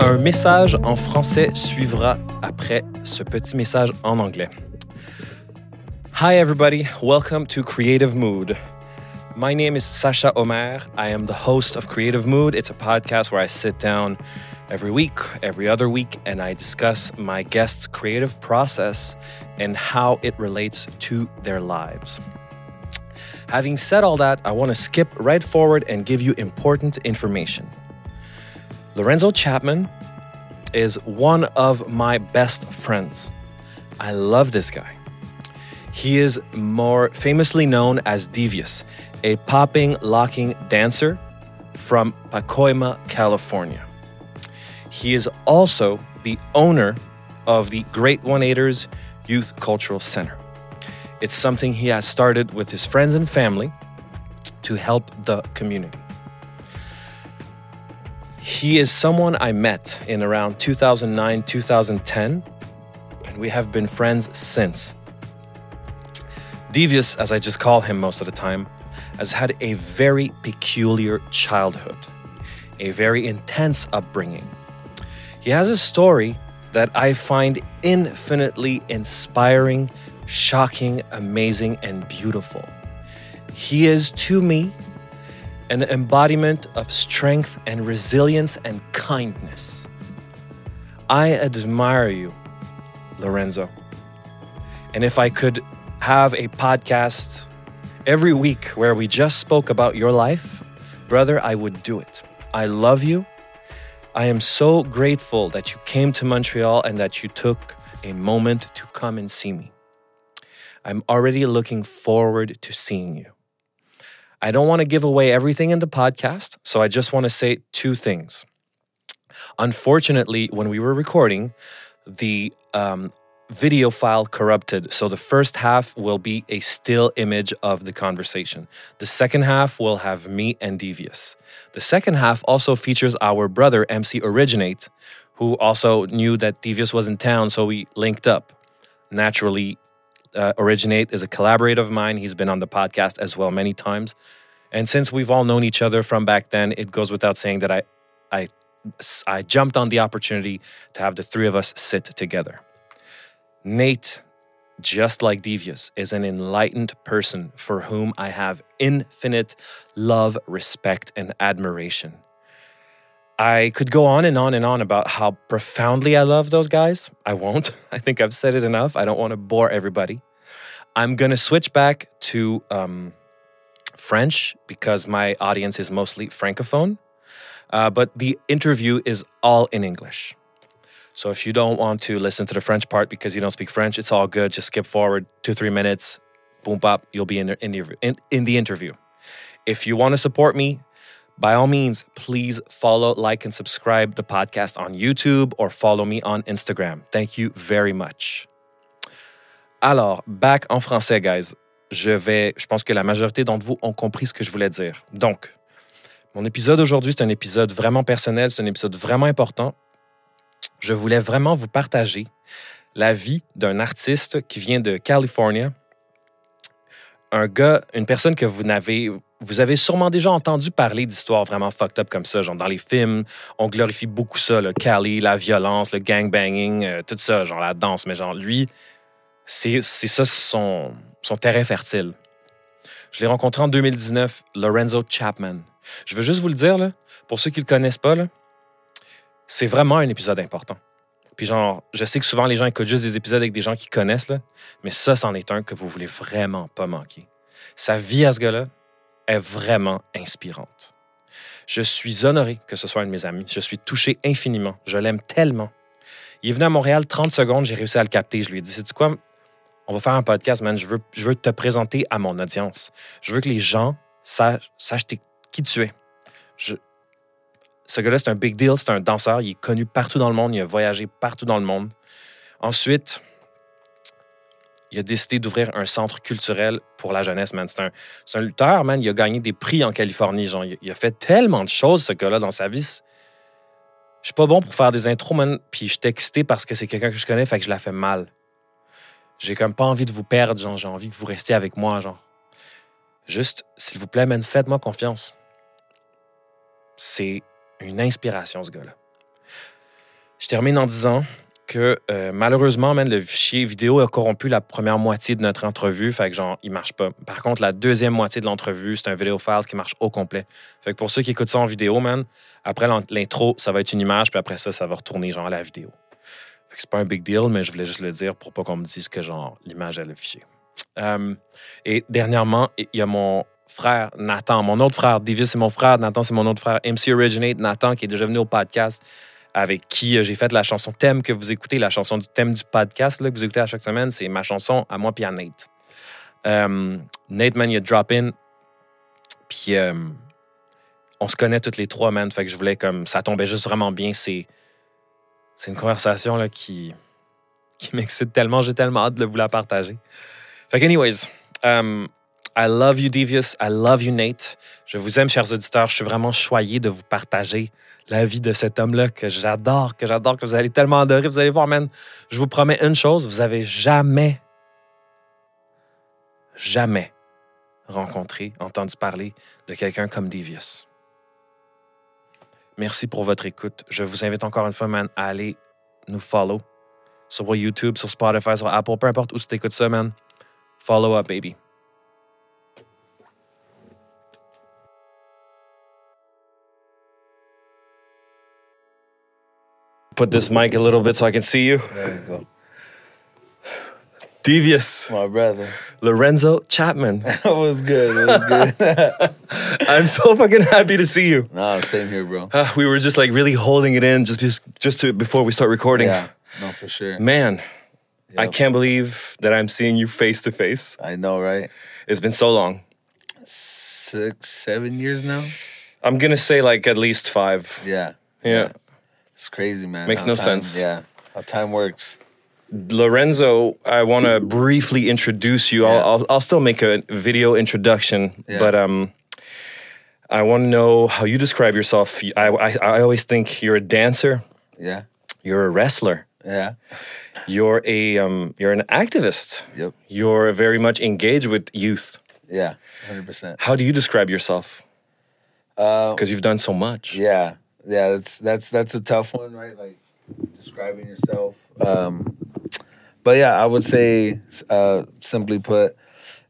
Un message en français suivra après ce petit message en anglais. Hi, everybody. Welcome to Creative Mood. My name is Sasha Omer. I am the host of Creative Mood. It's a podcast where I sit down every week, every other week, and I discuss my guests' creative process and how it relates to their lives. Having said all that, I want to skip right forward and give you important information. Lorenzo Chapman is one of my best friends. I love this guy. He is more famously known as Devious, a popping, locking dancer from Pacoima, California. He is also the owner of the Great One Eighters Youth Cultural Center. It's something he has started with his friends and family to help the community. He is someone I met in around 2009, 2010, and we have been friends since. Devious, as I just call him most of the time, has had a very peculiar childhood, a very intense upbringing. He has a story that I find infinitely inspiring shocking, amazing, and beautiful. He is to me an embodiment of strength and resilience and kindness. I admire you, Lorenzo. And if I could have a podcast every week where we just spoke about your life, brother, I would do it. I love you. I am so grateful that you came to Montreal and that you took a moment to come and see me. I'm already looking forward to seeing you. I don't want to give away everything in the podcast, so I just want to say two things. Unfortunately, when we were recording, the um, video file corrupted. So the first half will be a still image of the conversation. The second half will have me and Devious. The second half also features our brother, MC Originate, who also knew that Devious was in town, so we linked up. Naturally, uh, Originate is a collaborator of mine. He's been on the podcast as well many times. And since we've all known each other from back then, it goes without saying that I, I, I jumped on the opportunity to have the three of us sit together. Nate, just like Devious, is an enlightened person for whom I have infinite love, respect, and admiration. I could go on and on and on about how profoundly I love those guys. I won't. I think I've said it enough. I don't want to bore everybody. I'm going to switch back to um, French because my audience is mostly Francophone. Uh, but the interview is all in English. So if you don't want to listen to the French part because you don't speak French, it's all good. Just skip forward two, three minutes. Boom, pop, you'll be in the, in the, in, in the interview. If you want to support me, by all means, please follow, like, and subscribe the podcast on YouTube or follow me on Instagram. Thank you very much. Alors, back en français, guys. Je vais, je pense que la majorité d'entre vous ont compris ce que je voulais dire. Donc, mon épisode aujourd'hui, c'est un épisode vraiment personnel, c'est un épisode vraiment important. Je voulais vraiment vous partager la vie d'un artiste qui vient de Californie. Un gars, une personne que vous n'avez vous avez sûrement déjà entendu parler d'histoires vraiment fucked up comme ça. Genre, dans les films, on glorifie beaucoup ça, le Cali, la violence, le gangbanging, euh, tout ça, genre la danse. Mais genre, lui, c'est ça son, son terrain fertile. Je l'ai rencontré en 2019, Lorenzo Chapman. Je veux juste vous le dire, pour ceux qui ne le connaissent pas, c'est vraiment un épisode important. Puis genre, je sais que souvent les gens écoutent juste des épisodes avec des gens qui connaissent, mais ça, c'en est un que vous voulez vraiment pas manquer. Sa vie à ce gars-là, est vraiment inspirante. Je suis honoré que ce soit un de mes amis. Je suis touché infiniment. Je l'aime tellement. Il est venu à Montréal 30 secondes, j'ai réussi à le capter. Je lui ai dit, c'est quoi? On va faire un podcast, man. Je veux, je veux te présenter à mon audience. Je veux que les gens sachent, qui tu es. Ce gars-là, c'est un big deal. C'est un danseur. Il est connu partout dans le monde. Il a voyagé partout dans le monde. Ensuite, il a décidé d'ouvrir un centre culturel pour la jeunesse, man. C'est un, un, lutteur, man. Il a gagné des prix en Californie. Genre, il, a fait tellement de choses, ce gars-là, dans sa vie. Je suis pas bon pour faire des intros, man. Puis je suis excité parce que c'est quelqu'un que je connais, fait que je la fais mal. J'ai comme pas envie de vous perdre, genre. J'ai envie que vous restiez avec moi, genre. Juste, s'il vous plaît, man, faites-moi confiance. c'est une inspiration, ce gars-là. Je termine en disant que euh, malheureusement, man, le fichier vidéo a corrompu la première moitié de notre entrevue. Fait que genre, il marche pas. Par contre, la deuxième moitié de l'entrevue, c'est un vidéo file qui marche au complet. Fait que pour ceux qui écoutent ça en vidéo, man, après l'intro, ça va être une image, puis après ça, ça va retourner genre à la vidéo. Fait que c'est pas un big deal, mais je voulais juste le dire pour pas qu'on me dise que genre l'image est le fichier. Euh, et dernièrement, il y a mon frère Nathan, mon autre frère. Davis, c'est mon frère. Nathan, c'est mon autre frère. MC Originate, Nathan, qui est déjà venu au podcast, avec qui euh, j'ai fait la chanson thème que vous écoutez, la chanson du thème du podcast là, que vous écoutez à chaque semaine. C'est ma chanson à moi puis à Nate. Euh, Nate, man, il a drop in. Puis euh, on se connaît toutes les trois, man. Fait que je voulais comme. Ça tombait juste vraiment bien. C'est. C'est une conversation qui. m'excite tellement. J'ai tellement hâte de vous la partager. Fait anyways. I love you, Devious. I love you, Nate. Je vous aime, chers auditeurs. Je suis vraiment choyé de vous partager la vie de cet homme-là que j'adore, que j'adore, que vous allez tellement adorer. Vous allez voir, man. Je vous promets une chose. Vous avez jamais, jamais rencontré, entendu parler de quelqu'un comme Devious. Merci pour votre écoute. Je vous invite encore une fois, man, à aller nous follow sur YouTube, sur Spotify, sur Apple, peu importe où tu écoutes ça, man. Follow up, baby. Put this mic a little bit so I can see you. There you go. Devious My brother. Lorenzo Chapman. That was good. It was good. I'm so fucking happy to see you. nah, same here, bro. Uh, we were just like really holding it in just just, just to before we start recording. Yeah, no, for sure. Man, I can't believe that I'm seeing you face to face. I know, right? It's been so long. Six, seven years now. I'm gonna say like at least five. Yeah, Yeah. It's crazy, man. Makes how no time- sense. Yeah, how time works. Lorenzo, I want to briefly introduce you. Yeah. I'll, I'll, I'll still make a video introduction, Yeah. but um, I want to know how you describe yourself. I, I, I always think you're a dancer, Yeah, you're a wrestler, yeah, you're a um, you're an activist, yep, you're very much engaged with youth. yeah, hundred percent. How do you describe yourself? Uh, Because you've done so much. yeah, yeah. That's that's that's a tough one, right? Like describing yourself. Um, but yeah, I would say, uh, simply put,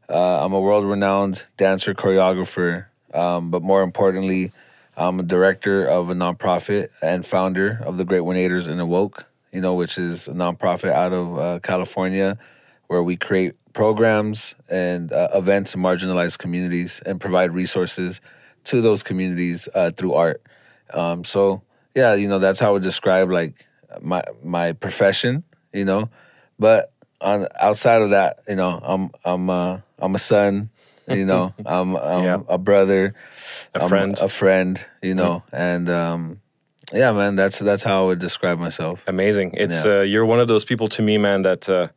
uh, I'm a world-renowned dancer, choreographer, um, but more importantly, I'm a director of a nonprofit and founder of the Great One Eighters in Awoke. You know, which is a nonprofit out of uh, California, where we create programs and uh, events in marginalized communities and provide resources to those communities uh, through art. Um, so yeah, you know that's how I would describe like my my profession. You know, but on outside of that, you know, I'm I'm uh, I'm a son. You know, I'm, I'm Yeah. a brother, A I'm friend. a friend. You know, and um, yeah, man, that's that's how I would describe myself. Amazing. It's Yeah. uh, you're one of those people to me, man. That uh,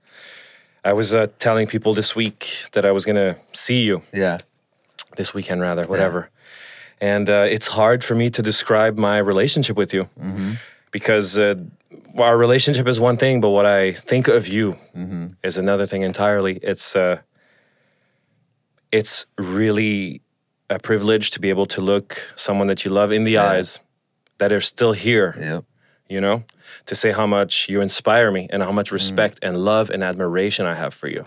I was uh, telling people this week that I was gonna see you Yeah, this weekend, rather, whatever. And uh, it's hard for me to describe my relationship with you because uh, our relationship is one thing, but what I think of you is another thing entirely. It's uh, it's really a privilege to be able to look someone that you love in the Yeah. eyes that are still here yep, you know, to say how much you inspire me and how much respect and love and admiration I have for you.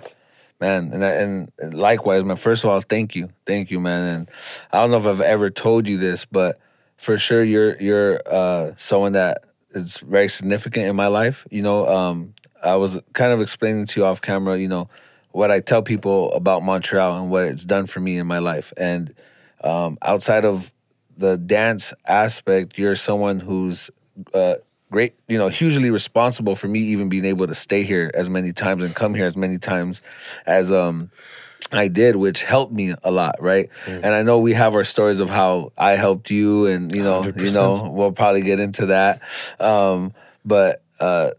Man, and and likewise, man. First of all, thank you, thank you, man. And I don't know if I've ever told you this, but for sure, you're you're uh, someone that is very significant in my life. You know, um, I was kind of explaining to you off camera, you know, what I tell people about Montreal and what it's done for me in my life. And um, outside of the dance aspect, you're someone who's uh, great, you know, hugely responsible for me even being able to stay here as many times and come here as many times as um I did, which helped me a lot, right? And I know we have our stories of how I helped you, and you know, you 100%. know, we'll probably get into that. Um, but uh,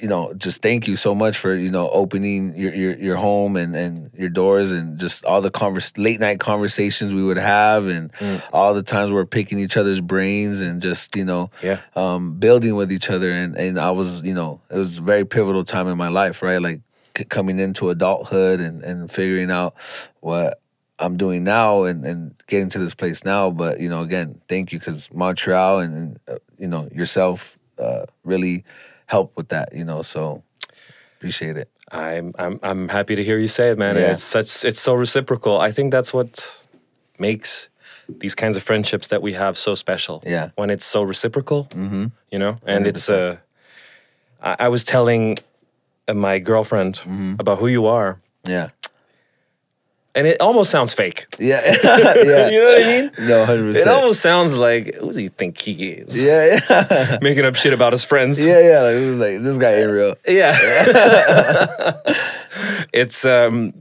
you know, just thank you so much for you know opening your your, your home and and your doors and just all the convers late night conversations we would have and all the times we're picking each other's brains and just you know Yeah. um, building with each other and and I was you know it was a very pivotal time in my life right like c- coming into adulthood and and figuring out what I'm doing now and, and getting to this place now. But you know, again, thank you because Montreal and, and uh, you know yourself uh, really helped with that. You know, so appreciate it. I'm I'm I'm happy to hear you say it, man. Yeah. It's such it's so reciprocal. I think that's what makes these kinds of friendships that we have so special. Yeah. When it's so reciprocal, mm-hmm. you know, and it's uh, I, I was telling uh, my girlfriend Mm-hmm. about who you are, Yeah, and it almost sounds fake. yeah, yeah. You know what I mean? No, hundred percent. It almost sounds like who does he think he is? Yeah, yeah, Making up shit about his friends. yeah, yeah. Like, like this guy ain't real. Yeah. it's um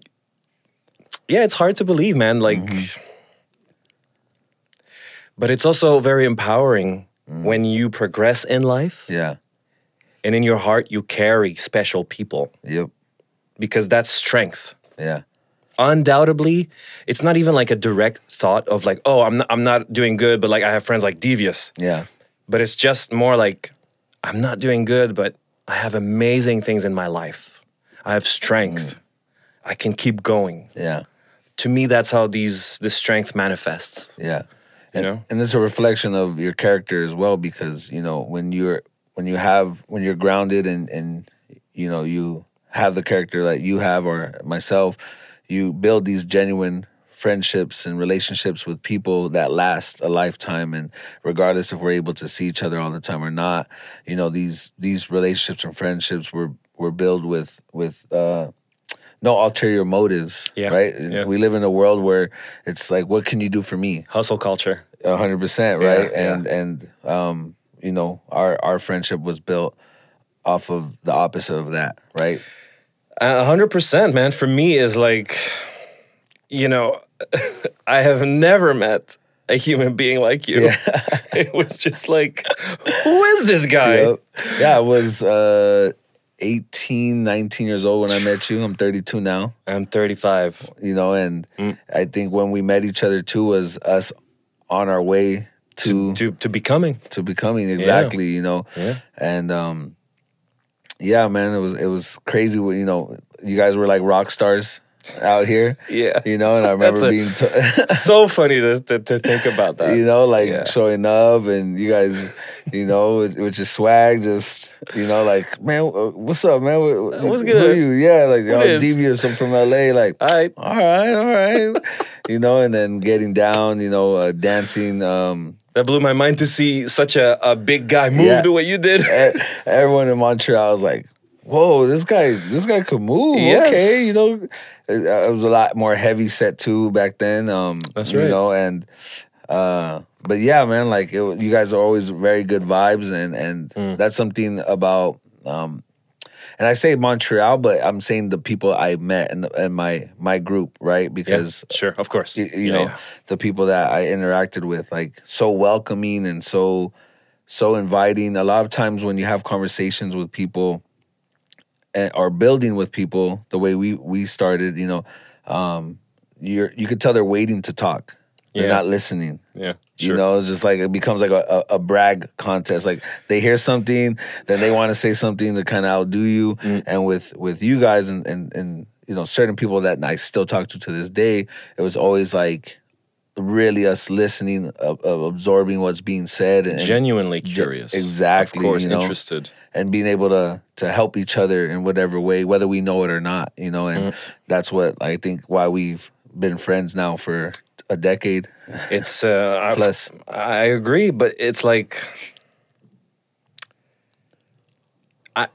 yeah, it's hard to believe, man. Like but it's also very empowering when you progress in life Yeah. and in your heart you carry special people Yep. because that's strength. Yeah. Undoubtedly, it's not even like a direct thought of like, oh, I'm not, I'm not doing good, but like I have friends like Devious. Yeah. But it's just more like I'm not doing good, but I have amazing things in my life. I have strength. Mm. I can keep going. Yeah. To me, that's how these this strength manifests. Yeah. You And, know? and it's a reflection of your character as well because, you know, when you're when you have when you're grounded and and you know, you have the character that you have or myself, you build these genuine friendships and relationships with people that last a lifetime and regardless if we're able to see each other all the time or not, you know, these these relationships and friendships were were built with with uh no ulterior motives, Yeah, right? yeah. We live in a world where it's like, what can you do for me? Hustle culture. A hundred percent, right? yeah. And and um, you know, our our friendship was built off of the opposite of that, right? A hundred percent, man. For me, is like, you know, I have never met a human being like you. it was just like, who is this guy? Yep. Yeah, I was uh 18, 19 years old when I met you. I'm 32 now, I'm 35. you know, and Mm. I think when we met each other too was us on our way to To to becoming. to becoming exactly, you know. Yeah. And um yeah, man, it was it was crazy you know, you guys were like rock stars out here. Yeah. You know, and I remember being t- so funny to, to, to think about that. you know, like Yeah. showing up and you guys, you know, with, with your swag, just, you know, like, man, what's up, man? Wh- wh- What's who good? are you? Yeah, like, What is? devious. I'm from LA. Like, All right. all right, all right. you know, and then getting down, you know, uh, dancing. Um, That blew my mind to see such a, a big guy move Yeah. the way you did. everyone in Montreal was like, "Whoa, this guy, this guy could move." Yes. Okay, you know, it, uh, it was a lot more heavy set too back then. Um, That's You right. know, and uh, but yeah, man, like it, you guys are always very good vibes, and and Mm. that's something about. Um, and I say Montreal, but I'm saying the people I met in, the, in my my group, right? Yeah, Because sure, of course. y- you Yeah, know yeah. the people that I interacted with, like so welcoming and so so inviting. A lot of times when you have conversations with people and or building with people, the way we we started, you know, um, you're you could tell they're waiting to talk. They're Yeah. not listening. yeah, You know, it's just like it becomes like a, a, a brag contest. Like they hear something, then they want to say something to kind of outdo you. Mm. And with with you guys and and and you know certain people that I still talk to to this day, it was always like really us listening, uh, uh, absorbing what's being said, and Genuinely curious. exactly, Of course, you know. interested. and being able to to help each other in whatever way, whether we know it or not. You know, and Mm. that's what I think why we've been friends now for a decade. It's uh, I've- Plus- I agree, but it's like I,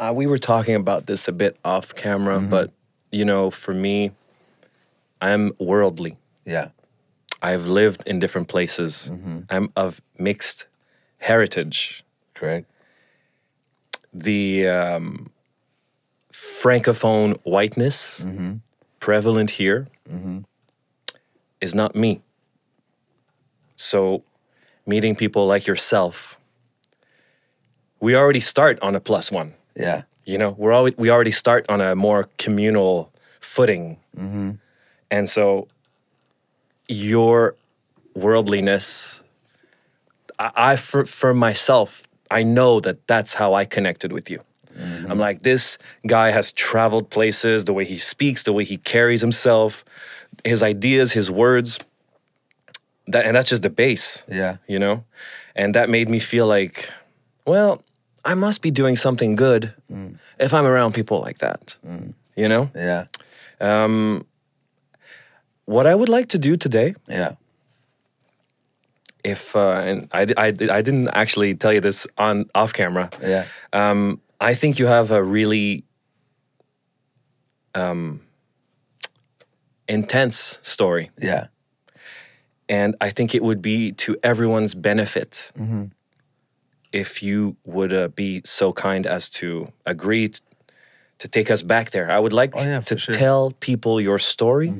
uh, we were talking about this a bit off camera, Mm-hmm. but you know, for me, I'm worldly. Yeah, I've lived in different places. Mm-hmm. I'm of mixed heritage. correct. The um, francophone whiteness Mm-hmm. prevalent here is not me. So, meeting people like yourself, we already start on a plus one. Yeah, You know, we're always, we already start on a more communal footing, mm-hmm. and so your worldliness, I, I for for myself, I know that that's how I connected with you. Mm-hmm. I'm like, this guy has traveled places, the way he speaks, the way he carries himself, his ideas, his words. That and that's just the base. Yeah. You know? And that made me feel like, well, I must be doing something good if I'm around people like that. You know? Yeah. Um, what I would like to do today Yeah. if uh, and I, I, I didn't actually tell you this on off camera. Yeah. Um, I think you have a really um, intense story, Yeah. and I think it would be to everyone's benefit if you would uh, be so kind as to agree t- to take us back there. I would like Oh, yeah, to sure. tell people your story.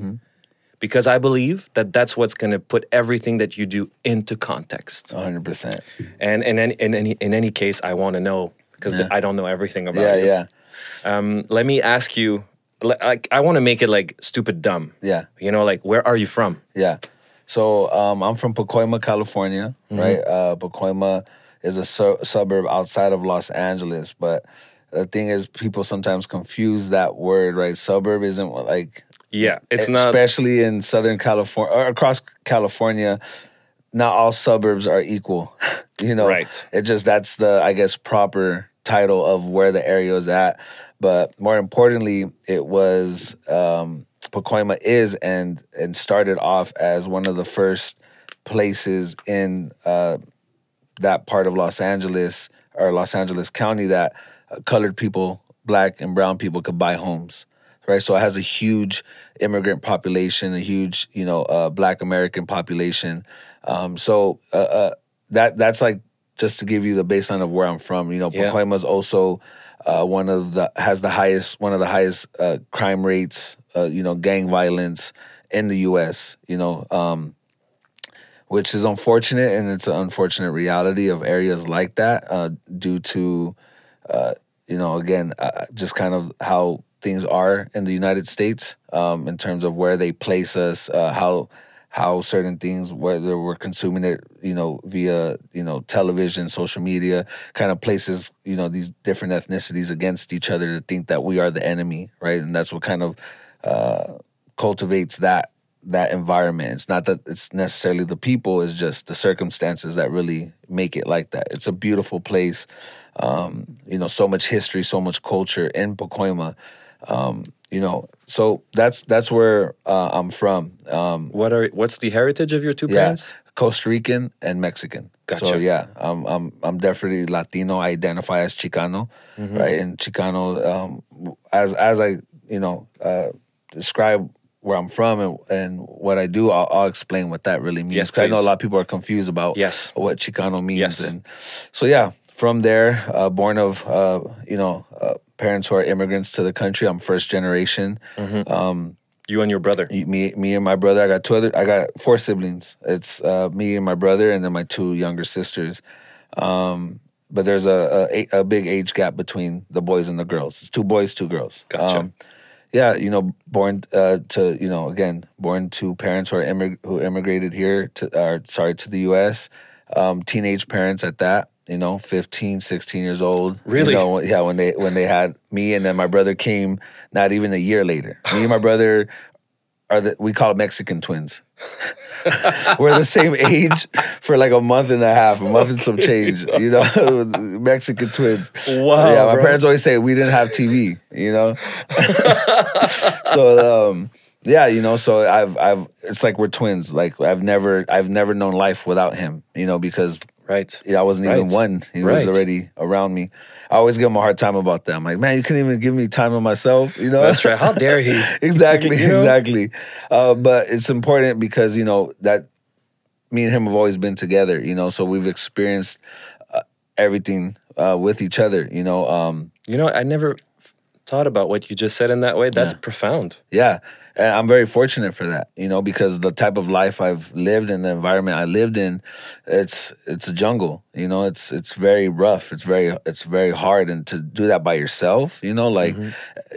Because I believe that that's what's going to put everything that you do into context. 100%. And in any, in any in any case, I want to know because Yeah. I don't know everything about Yeah. you. Yeah. Um, let me ask you. Li- Like, I want to make it like stupid dumb. Yeah. You know, like where are you from? Yeah. So um, I'm from Pacoima, California, right? Uh, Pacoima is a su- suburb outside of Los Angeles, but the thing is, people sometimes confuse that word, right? Suburb isn't like, Yeah, it's not. especially in Southern California or across California. Not all suburbs are equal, you know. Right. It just that's the I guess proper title of where the area is at. But more importantly, it was um, Pacoima is and and started off as one of the first places in uh, that part of Los Angeles or Los Angeles County that uh, colored people, black and brown people could buy homes. Right, so it has a huge immigrant population, a huge, you know, uh, Black American population. Um, so uh, uh, that that's like just to give you the baseline of where I'm from. You know, Yeah. Pacoima is also uh, one of the has the highest one of the highest uh, crime rates, uh, you know, gang violence in the U.S. You know, um, which is unfortunate, and it's an unfortunate reality of areas like that uh, due to, uh, you know, again, uh, just kind of how things are in the United States um, in terms of where they place us, how how certain things, whether we're consuming it, you know, via you know television, social media, kind of places you know these different ethnicities against each other to think that we are the enemy, right? And that's what kind of uh, cultivates that that environment. It's not that it's necessarily the people; it's just the circumstances that really make it like that. It's a beautiful place. Um, you know, so much history, so much culture in Pacoima. Um, you know, so that's that's where uh, I'm from. Um, What are what's the heritage of your two yeah, parents? Costa Rican and Mexican. So yeah, I'm I'm I'm definitely Latino. I identify as Chicano, Mm-hmm. right? And Chicano, um, as as I you know uh, describe where I'm from and, and what I do, I'll, I'll explain what that really means. Yes, I know a lot of people are confused about Yes. what Chicano means. Yes. And so yeah, from there, uh, born of uh, you know uh, parents who are immigrants to the country. I'm first generation. You and your brother. Me, me and my brother. I got two other. I got four siblings. It's uh, me and my brother, and then my two younger sisters. Um, but there's a, a a big age gap between the boys and the girls. It's two boys, two girls. Um, Gotcha. yeah, you know, born uh, to you know again, born to parents who are immig- who immigrated here to, or sorry, to the U.S. Um, teenage parents at that. You know, 15, 16 years old. Really? You know, yeah, when they when they had me and then my brother came not even a year later. Me and my brother are the we call it Mexican twins. We're the same age for like a month and a half, a month and some change. You know, Mexican twins. Wow, Yeah, my bro. parents always say we didn't have TV. You know, so um, yeah, you know, so I've I've it's like we're twins. Like I've never I've never known life without him. You know, because Right. yeah, I wasn't even one. He Right. was already around me. I always give him a hard time about that. I'm like, man, you couldn't even give me time of myself. You know, That's right. How dare he? exactly, You know? exactly. Uh, but it's important because you know that me and him have always been together. You know, so we've experienced uh, everything uh, with each other. You know, um, You know, I never thought about what you just said in that way. That's Yeah. profound. yeah, and I'm very fortunate for that. You know, because the type of life I've lived in, the environment I lived in, it's it's a jungle. You know, it's it's very rough. It's very it's very hard, and to do that by yourself, you know, like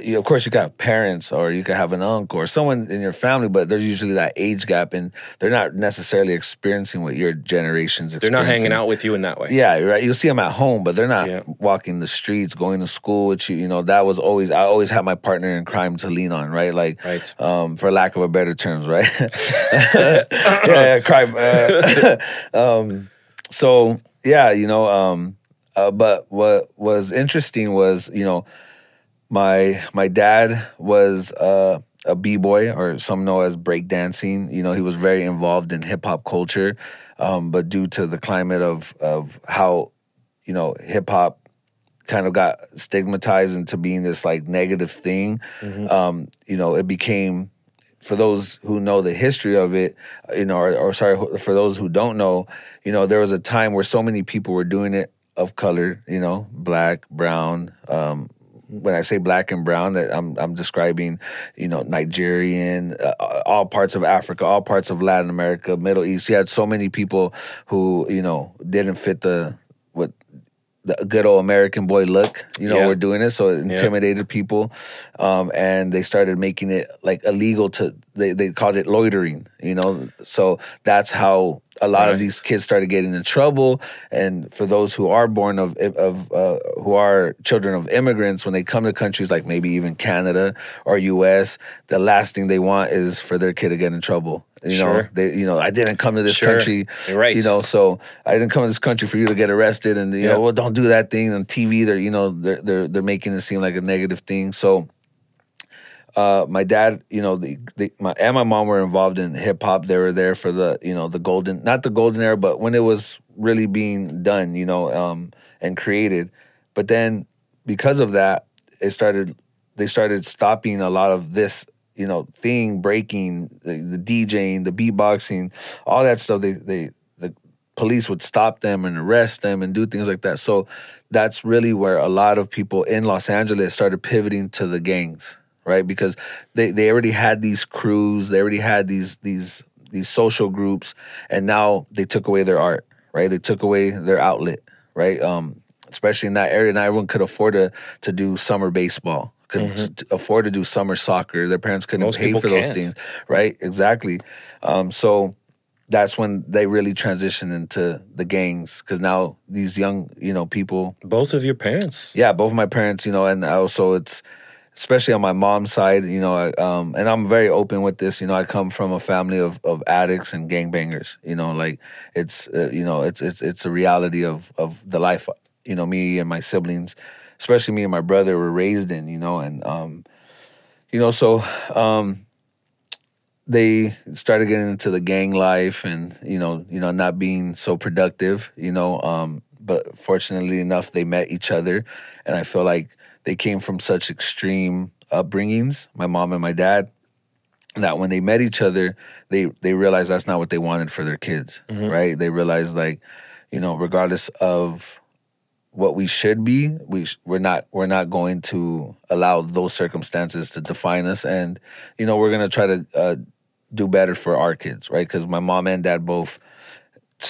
you, of course you got parents or you could have an uncle or someone in your family, but there's usually that age gap, and they're not necessarily experiencing what your generation's. They're not hanging out with you in that way. Yeah, right. You'll see them at home, but they're not Yeah. walking the streets, going to school with you, you know, that was always I always had my partner in crime to lean on, right? Like, Right. um, for lack of a better terms, right? yeah, yeah, crime. Uh, um, so yeah, you know, um, uh, but what was interesting was, you know, my my dad was uh, a b boy, or some know as breakdancing. You know, he was very involved in hip hop culture, um, but due to the climate of of how you know hip hop kind of got stigmatized into being this like negative thing, um, you know, it became for those who know the history of it, you know, or, or sorry, for those who don't know, you know, there was a time where so many people were doing it of color, you know, black, brown. Um, when I say black and brown, that I'm I'm describing, you know, Nigerian, uh, all parts of Africa, all parts of Latin America, Middle East. You had so many people who, you know, didn't fit the the good old American boy look, you know, Yeah. we're doing it. So it intimidated people. Um, and they started making it like illegal to, they, they called it loitering, you know. So that's how a lot of these kids started getting in trouble. And for those who are born of, of uh, who are children of immigrants, when they come to countries like maybe even Canada or US, the last thing they want is for their kid to get in trouble. You know, Sure. they, you know, I didn't come to this Sure. country, You're right. you know, so I didn't come to this country for you to get arrested, and you Yeah. know, well, don't do that thing on TV. They're you know they're they're they're making it seem like a negative thing. So, uh, my dad, you know, the, the my and my mom were involved in hip hop. They were there for the you know the golden, not the golden era, but when it was really being done, you know, um, and created. But then because of that, it started. They started stopping a lot of this you know thing breaking the, the DJing, the beatboxing, all that stuff. They they the police would stop them and arrest them and do things like that. So that's really where a lot of people in Los Angeles started pivoting to the gangs, right? Because they they already had these crews, they already had these these these social groups, and now they took away their art, right? They took away their outlet, right? Um, especially in that area, not everyone could afford to to do summer baseball. Could t- afford to do summer soccer. Their parents couldn't Most pay for those can't. things, right? Exactly. Um, so that's when they really transition into the gangs because now these young, you know, people. Both of your parents. Yeah, both of my parents, you know, and also it's especially on my mom's side, you know, I, um, and I'm very open with this. You know, I come from a family of of addicts and gangbangers. You know, like it's uh, you know it's it's it's a reality of of the life. You know, me and my siblings, especially me and my brother, were raised in. You know, and um, you know, so um, they started getting into the gang life and you know you know not being so productive you know um but fortunately enough they met each other and i feel like they came from such extreme upbringings my mom and my dad that when they met each other they they realized that's not what they wanted for their kids right they realized like you know regardless of what we should be we sh- we're not we're not going to allow those circumstances to define us and you know we're going to try to uh, do better for our kids right because my mom and dad both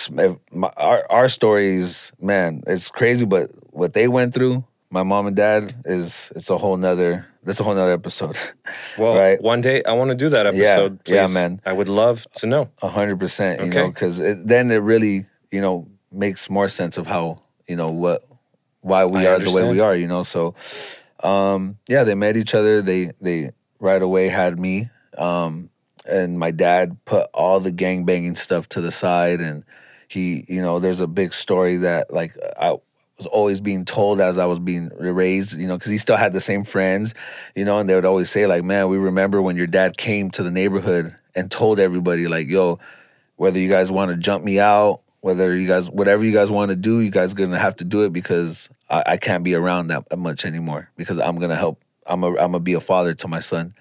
my, our our stories man it's crazy but what they went through my mom and dad is it's a whole nother that's a whole nother episode Well, right one day I want to do that episode. yeah, please. man. I would love to know. A hundred percent, you Okay. know, because then it really, you know, makes more sense of how, you know, what, why we I are the way we are, you know. So, um, yeah, they met each other. They they right away had me, um, and my dad put all the gang banging stuff to the side, and he, you know, there's a big story that like I was always being told as I was being raised, you know, because he still had the same friends, you know, and they would always say like, "Man, we remember when your dad came to the neighborhood and told everybody like, yo, whether you guys want to jump me out, whether you guys, whatever you guys want to do, you guys gonna have to do it because I, I can't be around that much anymore because I'm gonna help. I'm a, I'm gonna be a father to my son.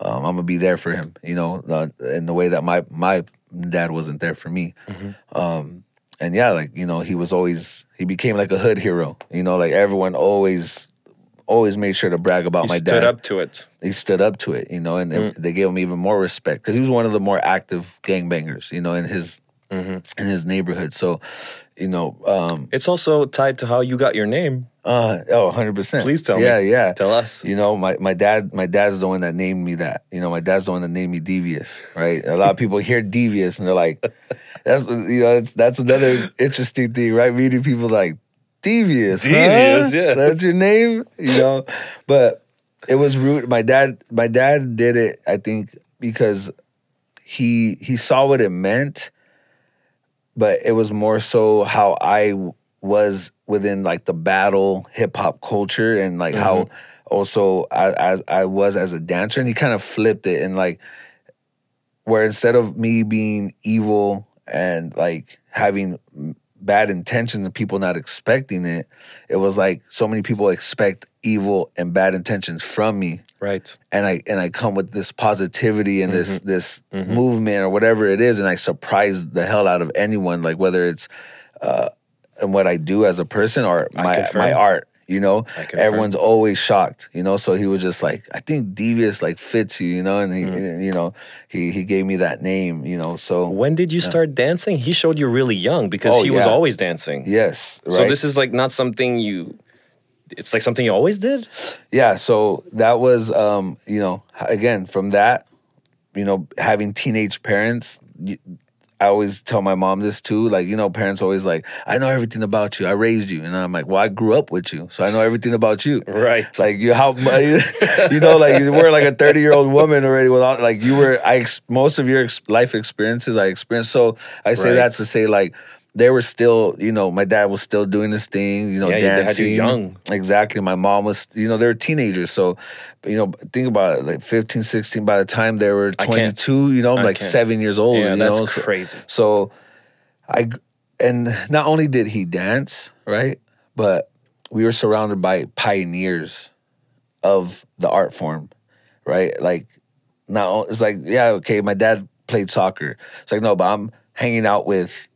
Um, I'm gonna be there for him, you know, uh, in the way that my my dad wasn't there for me. Um, and yeah, like you know, he was always he became like a hood hero. You know, like everyone always always made sure to brag about He my dad He stood up to it. he stood up to it, you know, and and they gave him even more respect because he was one of the more active gangbangers, you know, in his in his neighborhood. So, you know, um, It's also tied to how you got your name. uh, oh, 100 percent. Please tell me. yeah, Yeah, Tell us. You know, my my dad, my dad's the one that named me that. You know, my dad's the one that named me Devious. Right. A lot of people hear Devious and they're like, that's you know, it's, that's another interesting thing, right? Meeting people like Devious. huh? Devious, yeah. That's your name, you know. But it was rude. My dad, my dad did it. I think because he he saw what it meant, but it was more so how I was within like the battle hip hop culture and like how mm-hmm. also I, as I was as a dancer, and he kind of flipped it and like where instead of me being evil and like having bad intentions and people not expecting it, it was like so many people expect evil and bad intentions from me Right. and I and I come with this positivity and this this movement or whatever it is, and I surprise the hell out of anyone, like whether it's uh and what I do as a person or my my art. You know, I confirm. everyone's always shocked. You know, so he was just like, I think devious like fits you. You know, and he, Mm. you know, he he gave me that name. You know, so When did you start dancing? He showed you really young because Oh, he was always dancing. yes, right? So this is like not something you. It's like something you always did. yeah so that was um you know again from that you know having teenage parents you, i always tell my mom this too like you know parents always like i know everything about you i raised you and i'm like well i grew up with you so i know everything about you Right. it's like you how you know like you were like a 30 year old woman already without like you were i most of your ex- life experiences i experienced so i say Right. that to say like they were still you know my dad was still doing this thing you know Yeah, dancing you're young. exactly my mom was you know they were teenagers so you know think about it like 15 16 by the time they were 22 you know I like can't. seven years old yeah, you that's know so, crazy. so I, and not only did he dance, right? But we were surrounded by pioneers of the art form, right? Like now it's like, yeah, okay, my dad played soccer. It's like, no, but I'm hanging out with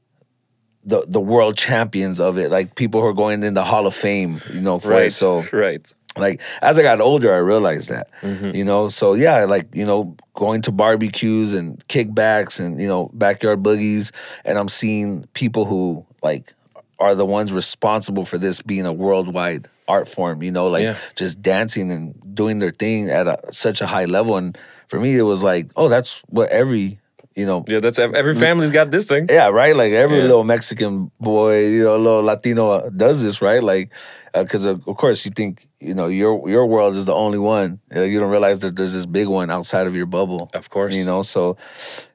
the the world champions of it, like people who are going in the Hall of Fame, you know, for Right. it. So right. like as I got older, I realized that. Mm-hmm. You know, so yeah, like you know, going to barbecues and kickbacks and you know backyard boogies, and I'm seeing people who like are the ones responsible for this being a worldwide art form. You know, like Yeah. just dancing and doing their thing at a, such a high level. And for me, it was like, oh, that's what every you know Yeah, that's every family's got this thing. yeah, right. Like every Yeah. little Mexican boy, you know, little Latino does this, right? Like, because of, of course you think you know your your world is the only one. Uh, You don't realize that there's this big one outside of your bubble. Of course. you know. So,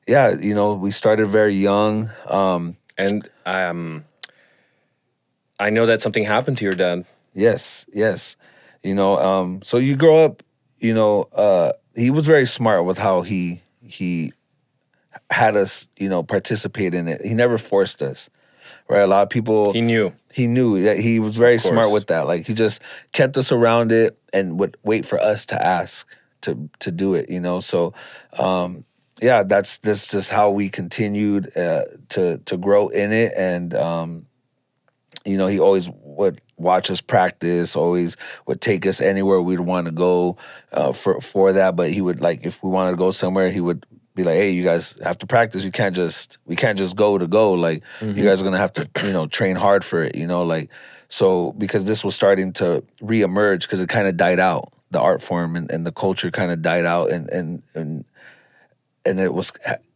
yeah, you know, we started very young. Um, And um, I know that something happened to your dad. Yes, yes. You know, um, so you grow up, you know, uh, he was very smart with how he he had us, you know, participate in it. He never forced us. Right? A lot of people He knew. he knew that he was very smart with that. Like he just kept us around it and would wait for us to ask to to do it, you know. So um yeah, that's that's just how we continued uh, to to grow in it and um you know, he always would watch us practice, always would take us anywhere we'd want to go uh, for for that. But he would like if we wanted to go somewhere, he would be like, "Hey, you guys have to practice. You can't just we can't just go to go. Like you mm-hmm. guys are gonna have to you know train hard for it. You know, like so because this was starting to reemerge because it kind of died out. The art form and, and the culture kind of died out, and and and and it was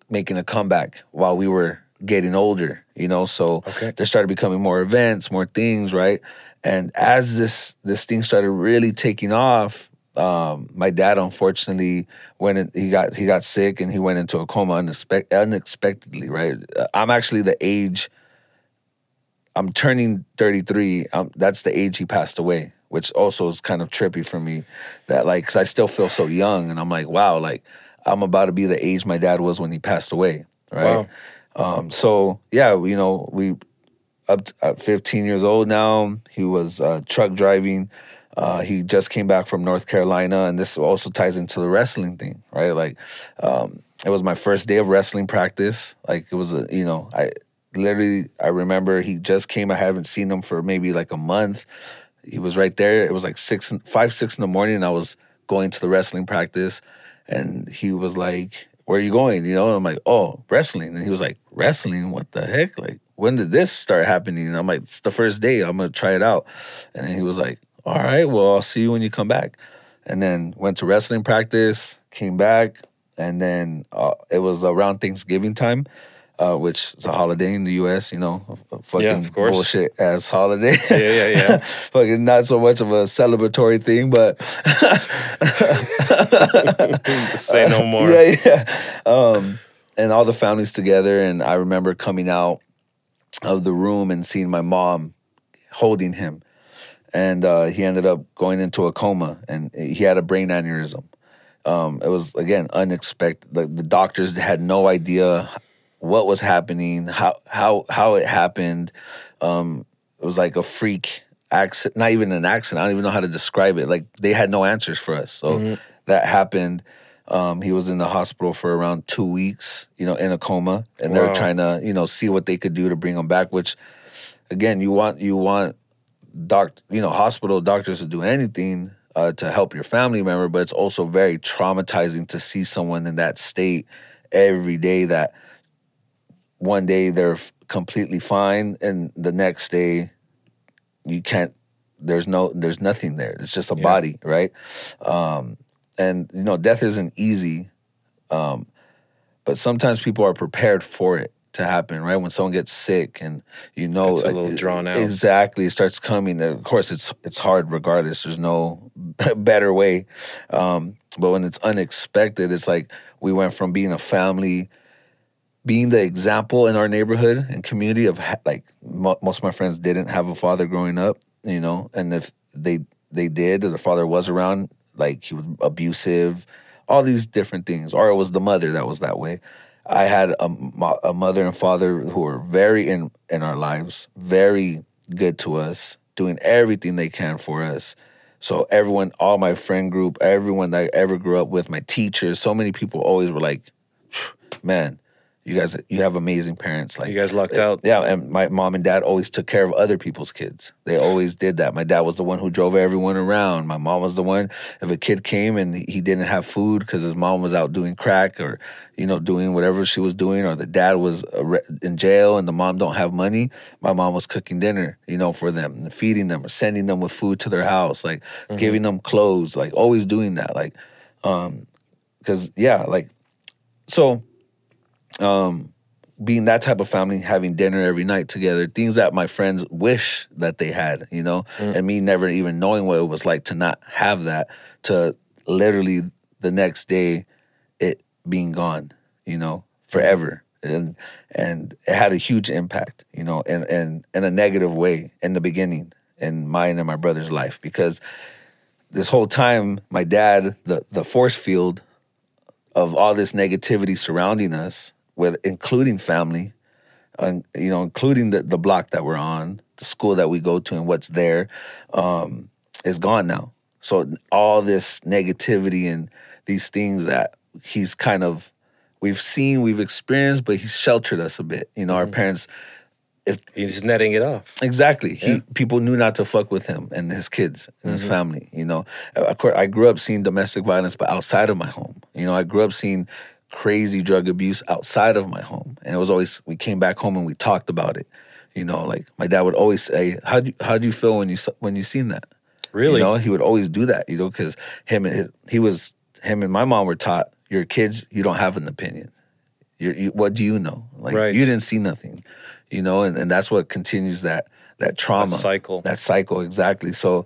making a comeback while we were getting older, you know. So Okay. there started becoming more events, more things, right? And as this this thing started really taking off, um, my dad unfortunately went in, he got he got sick and he went into a coma unexpect, unexpectedly, right? Uh, I'm actually the age I'm turning 33. Um, that's the age he passed away, which also is kind of trippy for me. That like, cause I still feel so young, and I'm like, wow, like I'm about to be the age my dad was when he passed away, right? Um, so yeah, you know, we up to, at 15 years old now. He was uh, truck driving. Uh, he just came back from North Carolina, and this also ties into the wrestling thing, right? Like, um, it was my first day of wrestling practice. Like, it was a, you know, I literally I remember he just came. I haven't seen him for maybe like a month. He was right there. It was like six, five, six in the morning. And I was going to the wrestling practice, and he was like, "Where are you going?" You know, and I'm like, "Oh, wrestling." And he was like, "Wrestling? What the heck? Like, when did this start happening?" And I'm like, "It's the first day. I'm gonna try it out." And he was like, "All right, well, I'll see you when you come back." And then went to wrestling practice, came back, and then uh, it was around Thanksgiving time. uh, which is a holiday in the U.S. You know, fucking Yeah, of course. bullshit ass holiday. Yeah, yeah, yeah. fucking not so much of a celebratory thing, but Say no more. yeah, yeah. Um, and all the families together, and I remember coming out of the room and seeing my mom holding him, and uh, he ended up going into a coma, and he had a brain aneurysm. Um, it was again unexpected. The, the doctors had no idea what was happening, how how how it happened. Um, it was like a freak accident, not even an accident. I don't even know how to describe it. Like they had no answers for us. So that happened. Um, he was in the hospital for around two weeks, you know, in a coma, and they Wow. were trying to, you know, see what they could do to bring him back. Which, again, you want you want doc, you know, hospital doctors to do anything uh, to help your family member, but it's also very traumatizing to see someone in that state every day. That one day they're f- completely fine, and the next day you can't. There's no. There's nothing there. It's just a Yeah. body, right? Um, and you know, death isn't easy, um, but sometimes people are prepared for it to happen, right? When someone gets sick, and you know, It's a little drawn out. Exactly, it starts coming. Of course, it's it's hard regardless. There's no better way. Um, but when it's unexpected, it's like we went from being a family, being the example in our neighborhood and community of ha- like mo- most of my friends didn't have a father growing up, you know, and if they they did, or the father was around, like he was abusive, all these different things, or it was the mother that was that way. I had a, a mother and father who were very in in our lives, very good to us, doing everything they can for us. So everyone, all my friend group, everyone that I ever grew up with, my teachers, so many people always were like, "Man, you guys, you have amazing parents." Like You guys lucked out. yeah, and my mom and dad always took care of other people's kids. They always did that. My dad was the one who drove everyone around. My mom was the one if a kid came and he didn't have food because his mom was out doing crack or you know doing whatever she was doing, or the dad was in jail and the mom don't have money. My mom was cooking dinner, you know, for them and feeding them or sending them with food to their house, like giving them clothes, like always doing that, like um, because yeah, like so um being that type of family, having dinner every night together, things that my friends wish that they had, you know, and me never even knowing what it was like to not have that, to literally the next day it being gone, you know, forever. And and it had a huge impact, you know, in in in a negative way in the beginning in mine and my brother's life because this whole time my dad the the force field of all this negativity surrounding us, with including family, and you know, including the the block that we're on, the school that we go to, and what's there, um, is gone now. So all this negativity and these things that he's kind of we've seen, we've experienced, but he's sheltered us a bit. You know, our parents If, He's netting it off. Exactly. He people knew not to fuck with him and his kids and his family. You know, of course, I grew up seeing domestic violence, but outside of my home. You know, I grew up seeing crazy drug abuse outside of my home, and it was always we came back home and we talked about it. You know, like my dad would always say, "How do you, how do you feel when you when you seen that?" Really? You know, he would always do that. You know, because him and his, he was him and my mom were taught, "Your kids, you don't have an opinion. You're, you, what do you know? Like Right. you didn't see nothing." You know, and, and that's what continues that that trauma cycle. that cycle exactly so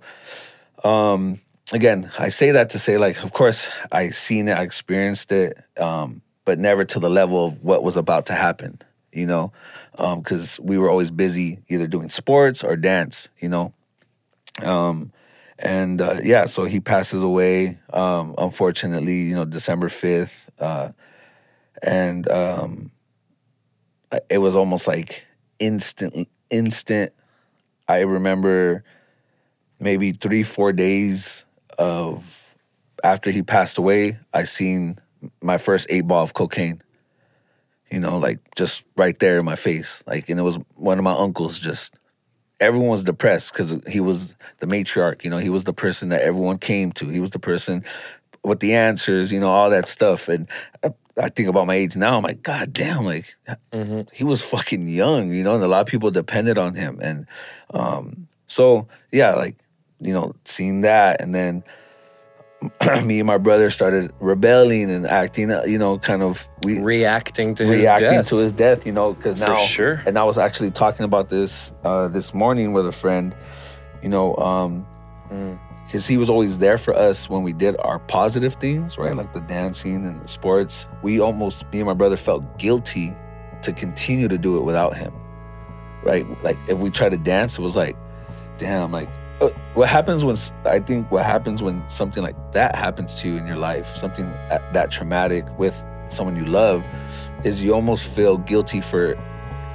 um again i say that to say like of course i seen it i experienced it um but never to the level of what was about to happen you know? Um because we were always busy either doing sports or dance you know? Um and uh, yeah so he passes away um unfortunately you know december 5th uh and um it was almost like instant instant. I remember maybe three, four days of after he passed away, I seen my first eight ball of cocaine. You know, like just right there in my face. Like, and it was one of my uncles just everyone was depressed because he was the matriarch, you know, he was the person that everyone came to. He was the person with the answers, you know, all that stuff. And I, I think about my age now, I'm like, God damn, like he was fucking young, you know, and a lot of people depended on him. And um, so, yeah, like, you know, seeing that and then me and my brother started rebelling and acting, uh, you know, kind of we Reacting to his reacting death. to his death, you know, because now, sure. and I was actually talking about this uh, this morning with a friend, you know, um, Mm. because he was always there for us when we did our positive things, right, like the dancing and the sports. We almost, me and my brother, felt guilty to continue to do it without him, right? Like if we tried to dance, it was like, damn, like. Uh, What happens when I think what happens when something like that happens to you in your life, something that, that traumatic with someone you love, is you almost feel guilty for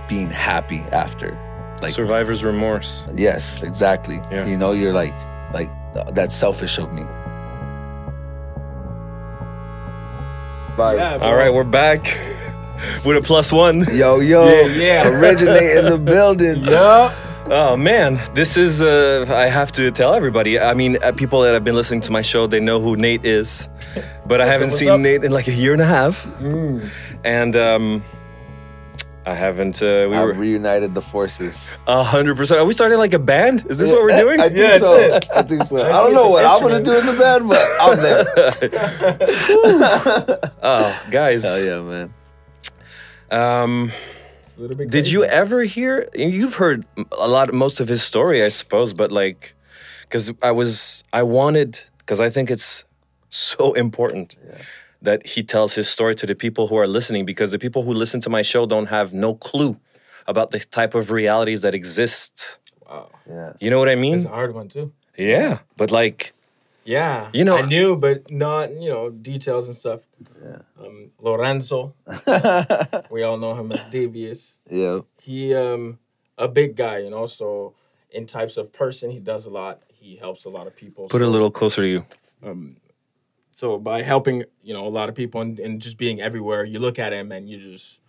being happy after. Like Survivor's remorse. yes, exactly. Yeah. You know, you're like like that's selfish of me. Yeah, All right, we're back with a plus one. Yo, yo, Yeah, yeah. originate in the building. Yeah. Oh man, this is. Uh, I have to tell everybody. I mean, uh, people that have been listening to my show, they know who Nate is, but I haven't up, seen up? Nate in like a year and a half, Mm. and um, I haven't. Uh, we I were reunited the forces. a hundred percent. Are we starting like a band? Is this what we're doing? I think Yeah, so. I think so. I, I don't know what I'm gonna do in the band, but I'm there. oh, guys. Hell yeah, man. Um, It's a little bit did you ever hear? You've heard a lot, most of his story, I suppose, but like, because I was, I wanted, because I think it's so important that he tells his story to the people who are listening, because the people who listen to my show don't have no clue about the type of realities that exist. Wow. Yeah. You know what I mean? It's a hard one too. Yeah, but like, Yeah. You know- I knew, but not, you know, details and stuff. Um, Lorenzo, we all know him as Devious. Yeah. He um a big guy, you know, so in types of person, he does a lot. He helps a lot of people. put it a little closer to you. So by helping, you know, a lot of people and, and just being everywhere, you look at him and you just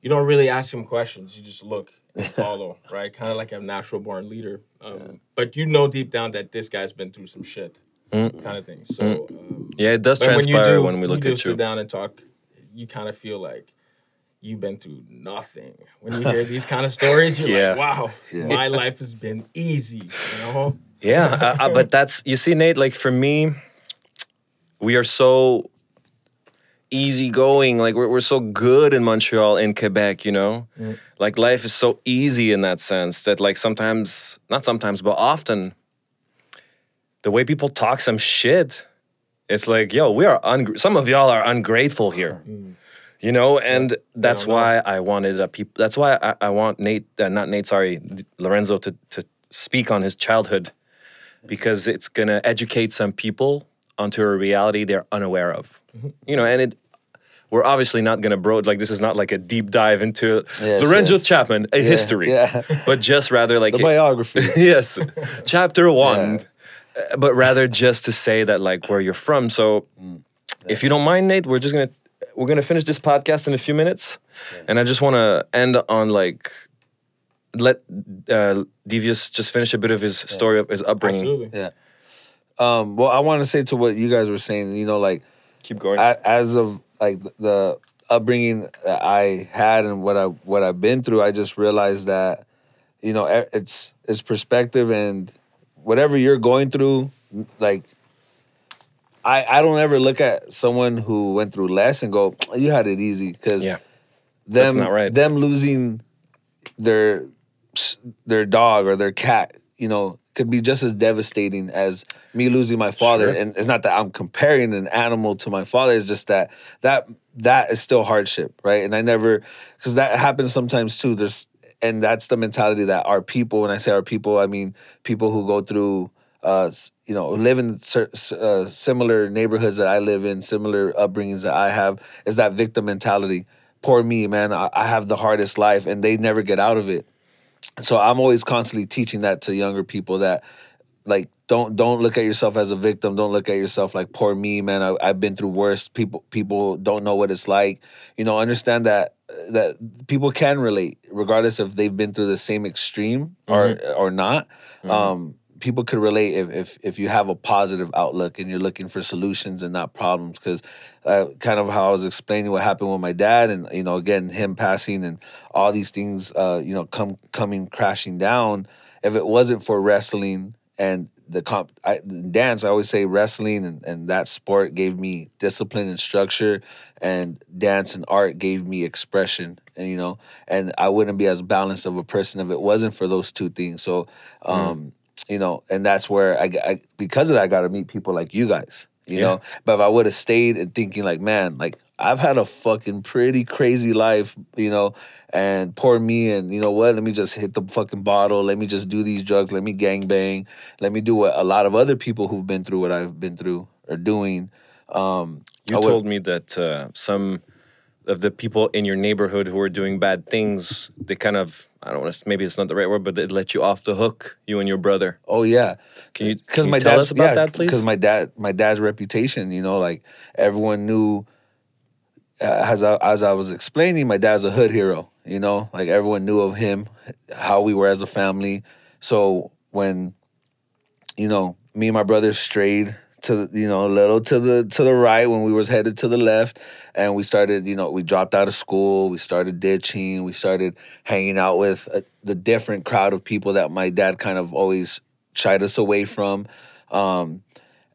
you don't really ask him questions. You just look and follow, right? Kind of like a natural born leader. Um, But you know deep down that this guy's been through some shit, kind of thing. So um, Yeah, it does but when transpire do, when we look you do you. sit down and talk, you kind of feel like you've been through nothing. When you hear these kind of stories, you're Yeah. like, wow, my life has been easy. You know? Yeah, uh, uh, but that's you see, Nate. Like for me, we are so easygoing. Like we're we're so good in Montreal, in Quebec. You know, like life is so easy in that sense that like sometimes, not sometimes, but often, the way people talk some shit, it's like, yo, we are ungr- some of y'all are ungrateful here. You know, and that's don't know. why I wanted a people. That's why I, I want Nate, uh, not Nate, sorry, Lorenzo to to speak on his childhood because it's gonna educate some people onto a reality they're unaware of. Mm-hmm. You know, and it. We're obviously not gonna bro like this is not like a deep dive into Yes, Lorenzo yes. Chapman, a history, yeah. but just rather like The biography. yes, chapter one, Yeah. Uh, but rather just to say that like where you're from. So, if you don't mind, Nate, we're just gonna we're gonna finish this podcast in a few minutes, and I just want to end on like let uh, Devious just finish a bit of his story of his upbringing. Absolutely. Yeah. Um, well, I want to say to what you guys were saying, you know, like Keep going. a- as of like the upbringing that I had and what I what I've been through, I just realized that you know it's it's perspective and whatever you're going through, like I I don't ever look at someone who went through less and go, oh, you had it easy because yeah, them right. them losing their their dog or their cat, you know, could be just as devastating as me losing my father. Sure. And it's not that I'm comparing an animal to my father. It's just that that that is still hardship, right? And I never because that happens sometimes too. There's and that's the mentality that our people. When I say our people, I mean people who go through. Uh, you know, live in uh, similar neighborhoods that I live in, similar upbringings that I have, is that victim mentality. Poor me, man. I, I have the hardest life, and they never get out of it so i'm always constantly teaching that to younger people that like don't don't look at yourself as a victim don't look at yourself like poor me man I, i've been through worse people people don't know what it's like you know understand that that people can relate regardless if they've been through the same extreme or or not um people could relate if, if if you have a positive outlook and you're looking for solutions and not problems. Because uh, kind of how I was explaining what happened with my dad and you know again him passing and all these things uh, you know come coming crashing down if it wasn't for wrestling and the comp I, dance. I always say wrestling and, and that sport gave me discipline and structure, and dance and art gave me expression. And you know, and I wouldn't be as balanced of a person if it wasn't for those two things. So, um, you know, and that's where I, I because of that I got to meet people like you guys. You Yeah. know, but if I would have stayed and thinking like, man, like I've had a fucking pretty crazy life, you know, and poor me, and you know what? Let me just hit the fucking bottle. Let me just do these drugs. Let me gang bang. Let me do what a lot of other people who've been through what I've been through are doing. Um, You would- told me that uh, some of the people in your neighborhood who are doing bad things, they kind of, I don't want to, maybe it's not the right word, but they let you off the hook, you and your brother. Oh yeah, Can you, because can you my tell dad us about that, please? Because my dad, my dad's reputation, you know, like everyone knew. Uh, as I as I was explaining, my dad's a hood hero. You know, like everyone knew of him, how we were as a family. So when, you know, me and my brother strayed to you know a little to the to the right when we was headed to the left, and we started you know we dropped out of school, we started ditching, we started hanging out with uh the different crowd of people that my dad kind of always shied us away from. Um,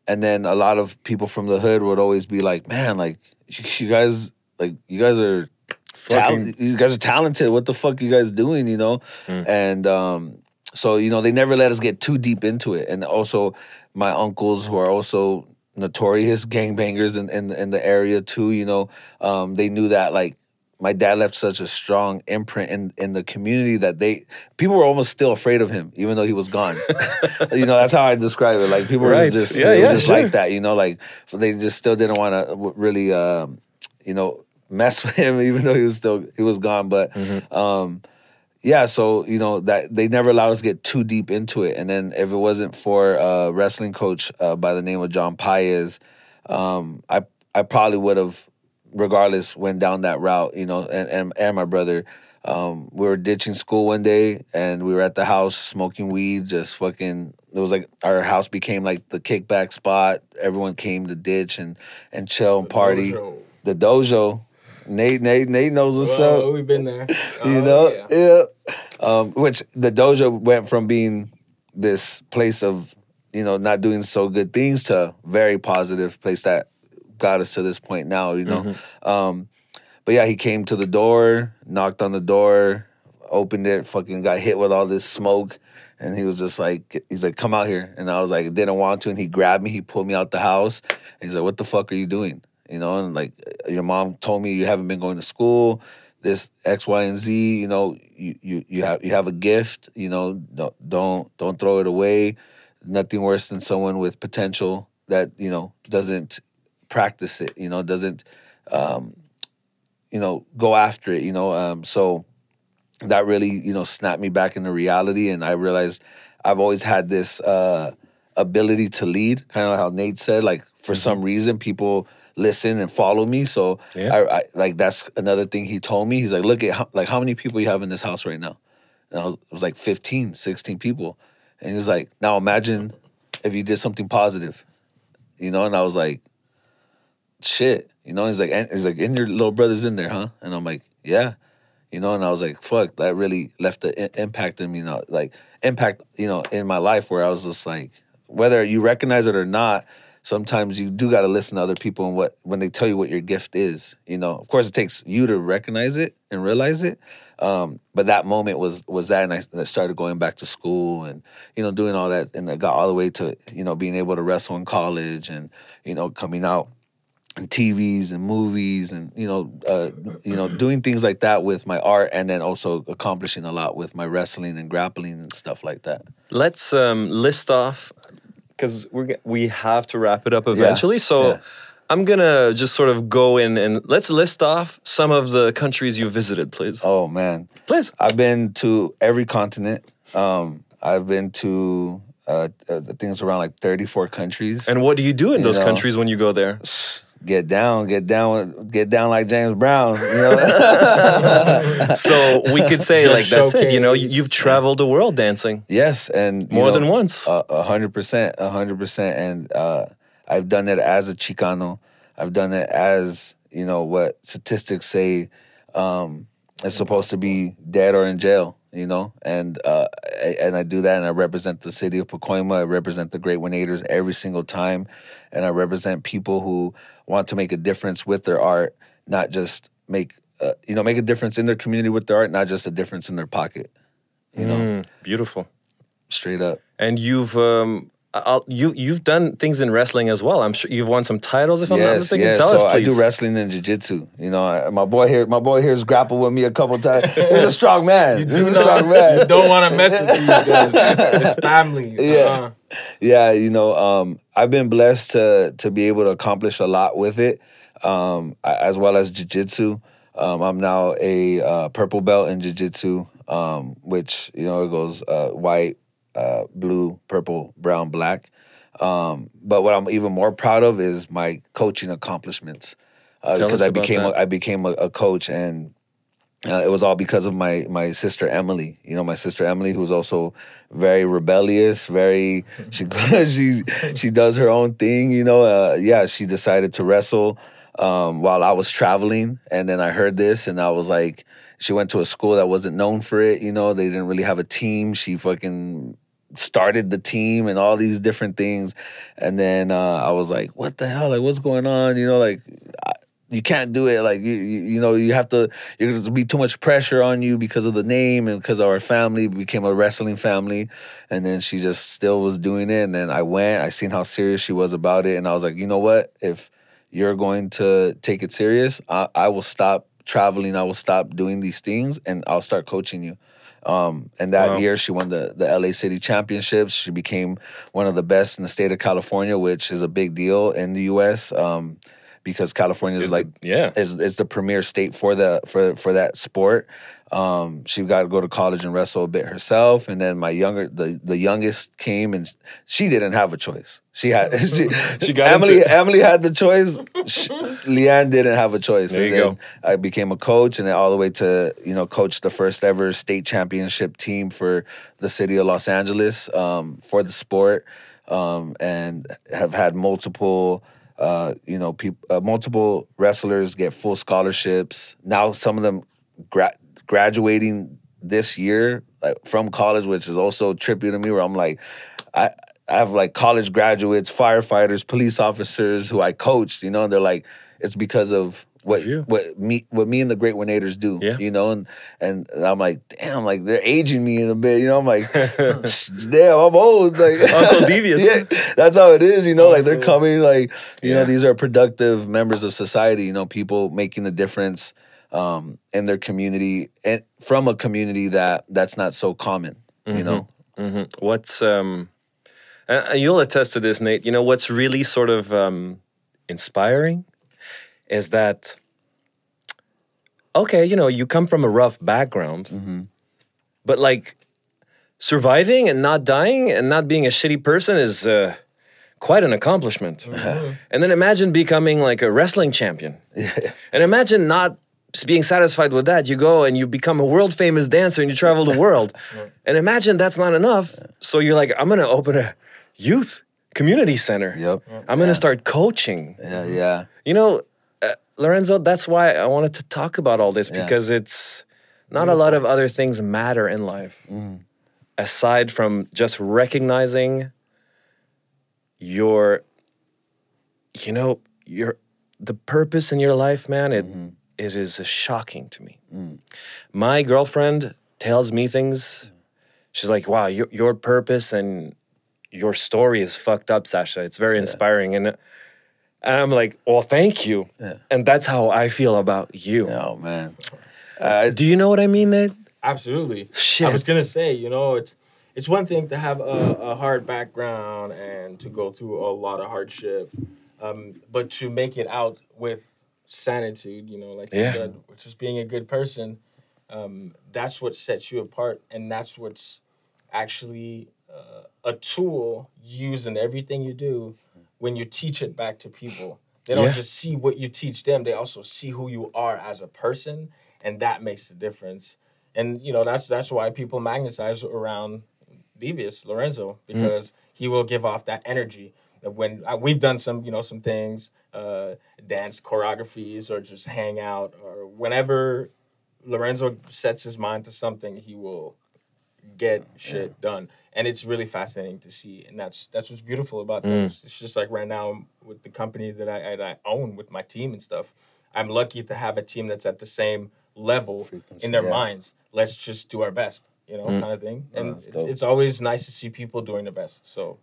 and then a lot of people from the hood would always be like, "Man, like you guys, like you guys are, Fucking- you guys are talented. What the fuck you guys doing? You know?" And um, so you know they never let us get too deep into it. And also my uncles who are also notorious gangbangers in, in in the area too. You know, um, they knew that like my dad left such a strong imprint in in the community that they people were almost still afraid of him even though he was gone. you know, that's how I describe it. Like people Right. were just Yeah, yeah, just sure. like that. You know, like so they just still didn't want to really um, you know mess with him even though he was still he was gone. But Mm-hmm. um, yeah, so you know that they never allowed us to get too deep into it. And then if it wasn't for a wrestling coach uh, by the name of John Paez, um, I I probably would have, regardless, went down that route. You know, and and, and my brother. Um, we were ditching school one day, and we were at the house smoking weed. Just fucking, it was like our house became like the kickback spot. Everyone came to ditch and and chill and party. dojo. The dojo. Nate, Nate, Nate knows what's up. we've been there. you Oh, know? yeah. yeah, Um, which the dojo went from being this place of you know not doing so good things to very positive place that got us to this point now you know? Um, but yeah he came to the door knocked on the door opened it fucking got hit with all this smoke. And he was just like he's like come out here. And i was like didn't want to. And he grabbed me he pulled me out the house. And he's like what the fuck are you doing you know and like your mom told me you haven't been going to school this X, Y, and Z. You know, you you you have you have a gift. You know, don't don't don't throw it away. Nothing worse than someone with potential that you know doesn't practice it. You know, doesn't um, you know go after it. You know, um, so that really you know snapped me back into reality, and I realized I've always had this uh, ability to lead. Kind of like how Nate said, like for some reason people listen and follow me. So Yeah. I, I like that's another thing he told me. He's like, look at how, like how many people you have in this house right now. And I was, it was like 15, 16 people. And he's like, now imagine if you did something positive, you know? And I was like, shit, you know? He's like, and he's like, and your little brother's in there, huh? And I'm like, yeah, you know? And I was like, fuck, that really left an i- impact in me, you know, like impact, you know, in my life where I was just like, whether you recognize it or not, sometimes you do got to listen to other people and what when they tell you what your gift is. You know, of course, it takes you to recognize it and realize it. Um, but that moment was was that, and I, and I started going back to school and you know doing all that, and I got all the way to you know being able to wrestle in college and you know coming out and TVs and movies and you know uh, you know doing things like that with my art and then also accomplishing a lot with my wrestling and grappling and stuff like that. Let's um, list off because we we have to wrap it up eventually. So yeah. I'm gonna just sort of go in and let's list off some of the countries you visited, please. Oh man, Please. I've been to every continent. Um, I've been to uh, uh, I think it's around like 34 countries. And what do you do in You those know. countries when you go there? Get down, get down, get down like James Brown. You know. So we could say Just like that's it. You know, you- showcase. you've traveled the world dancing yes, and more know, than once. A a hundred percent, a hundred percent, and uh, I've done it as a Chicano. I've done it as you know what statistics say um, is supposed to be dead or in jail. You know, and uh, I- and I do that, and I represent the city of Pacoima. I represent the Great One Eighters every single time, and I represent people who want to make a difference with their art, not just make uh, you know make a difference in their community with their art, not just a difference in their pocket, you know, Mm, beautiful. straight up. And you've um, I'll, you you've done things in wrestling as well. I'm sure you've won some titles. If I'm not yes, mistaken, yes. tell so us, I do wrestling and jiu-jitsu. You know, I, my boy here, my boy here's grappled with me a couple times. He's a strong man. He's a strong man. You don't want to mess with these guys. It's family. Yeah. Uh-uh. yeah you know um i've been blessed to to be able to accomplish a lot with it um as well as jiu-jitsu um i'm now a uh, purple belt in jiu-jitsu um which you know it goes uh white uh blue purple brown black um but what i'm even more proud of is my coaching accomplishments uh, because us i became a, i became a, a coach and uh, it was all because of my my sister Emily. You know, my sister Emily, who's also very rebellious, very she she she does her own thing. You know, uh, yeah, she decided to wrestle um, while I was traveling, and then I heard this, and I was like, she went to a school that wasn't known for it. You know, they didn't really have a team. She fucking started the team and all these different things, and then uh, I was like, what the hell? Like, what's going on? You know, like. I, you can't do it. Like you, you know you have to you're gonna be too much pressure on you because of the name and because our family became a wrestling family. And then she just still was doing it. And then I went I seen how serious she was about it. And I was like you know what? If you're going to take it serious I, I will stop traveling. I will stop doing these things and I'll start coaching you um, and that Wow. year she won the, the LA City Championships. She became one of the best in the state of California, which is a big deal in the US. Um, because California is like the- yeah. is is the premier state for the for for that sport. Um, she got to go to college and wrestle a bit herself, and then my younger the the youngest came and she didn't have a choice. She had she, She got Emily. Emily had the choice. She, Leanne didn't have a choice. There and you then go. I became a coach, and then all the way to you know coach the first ever state championship team for the city of Los Angeles um, for the sport, um, and have had multiple. Uh, you know, peop- uh, multiple wrestlers get full scholarships. Now, some of them gra- graduating this year like, from college, which is also trippy to me. Where I'm like, I I have like college graduates, firefighters, police officers who I coached. You know, and they're like, it's because of what what me what me and the Great One Eighters do. Yeah. you know, and and I'm like, damn, like they're aging me in a bit. You know, I'm like, damn, I'm old. Like Uncle Devious. yeah, that's how it is. You know, like they're coming. Like you know, these are productive members of society. You know, people making a difference um, in their community and from a community that that's not so common. You know, mm-hmm. What's um, and and you'll attest to this, Nate. You know what's really sort of um, inspiring is that okay, you know, you come from a rough background, but like surviving and not dying and not being a shitty person is uh, quite an accomplishment. and then imagine becoming like a wrestling champion, and imagine not being satisfied with that. You go and you become a world famous dancer and you travel the world, and imagine that's not enough. So you're like, I'm gonna open a youth community center. Yep. I'm gonna start coaching. yeah, yeah, You know, Lorenzo, that's why I wanted to talk about all this Yeah. because it's not a lot of other things matter in life Mm. aside from just recognizing your, you know, your the purpose in your life, man. It Mm-hmm. it is shocking to me. Mm. My girlfriend tells me things. She's like, "Wow, your your purpose and your story is fucked up, Sasha. It's very inspiring." And and I'm like, "Well, thank you." Yeah. And that's how I feel about you. oh man. Uh, Do you know what I mean, Nate? Absolutely. Shit. I was gonna say, you know, it's it's one thing to have a, a hard background and to go through a lot of hardship, um, but to make it out with sanitude, you know, like you said, which is being a good person, um, that's what sets you apart, and that's what's actually uh, a tool used in everything you do when you teach it back to people. They don't Yeah. just see what you teach them; they also see who you are as a person, and that makes the difference. And you know that's that's why people magnetize around Devious Lorenzo because he will give off that energy. That When uh, we've done some, you know, some things, uh, dance choreographies, or just hang out, or whenever Lorenzo sets his mind to something, he will get shit done, and it's really fascinating to see. And that's that's what's beautiful about mm. this. It's just like right now with the company that I, I, I own with my team and stuff. I'm lucky to have a team that's at the same level in their yeah. minds. Let's just do our best, you know, mm. kind of thing. And that's it's, it's always nice to see people doing their best. So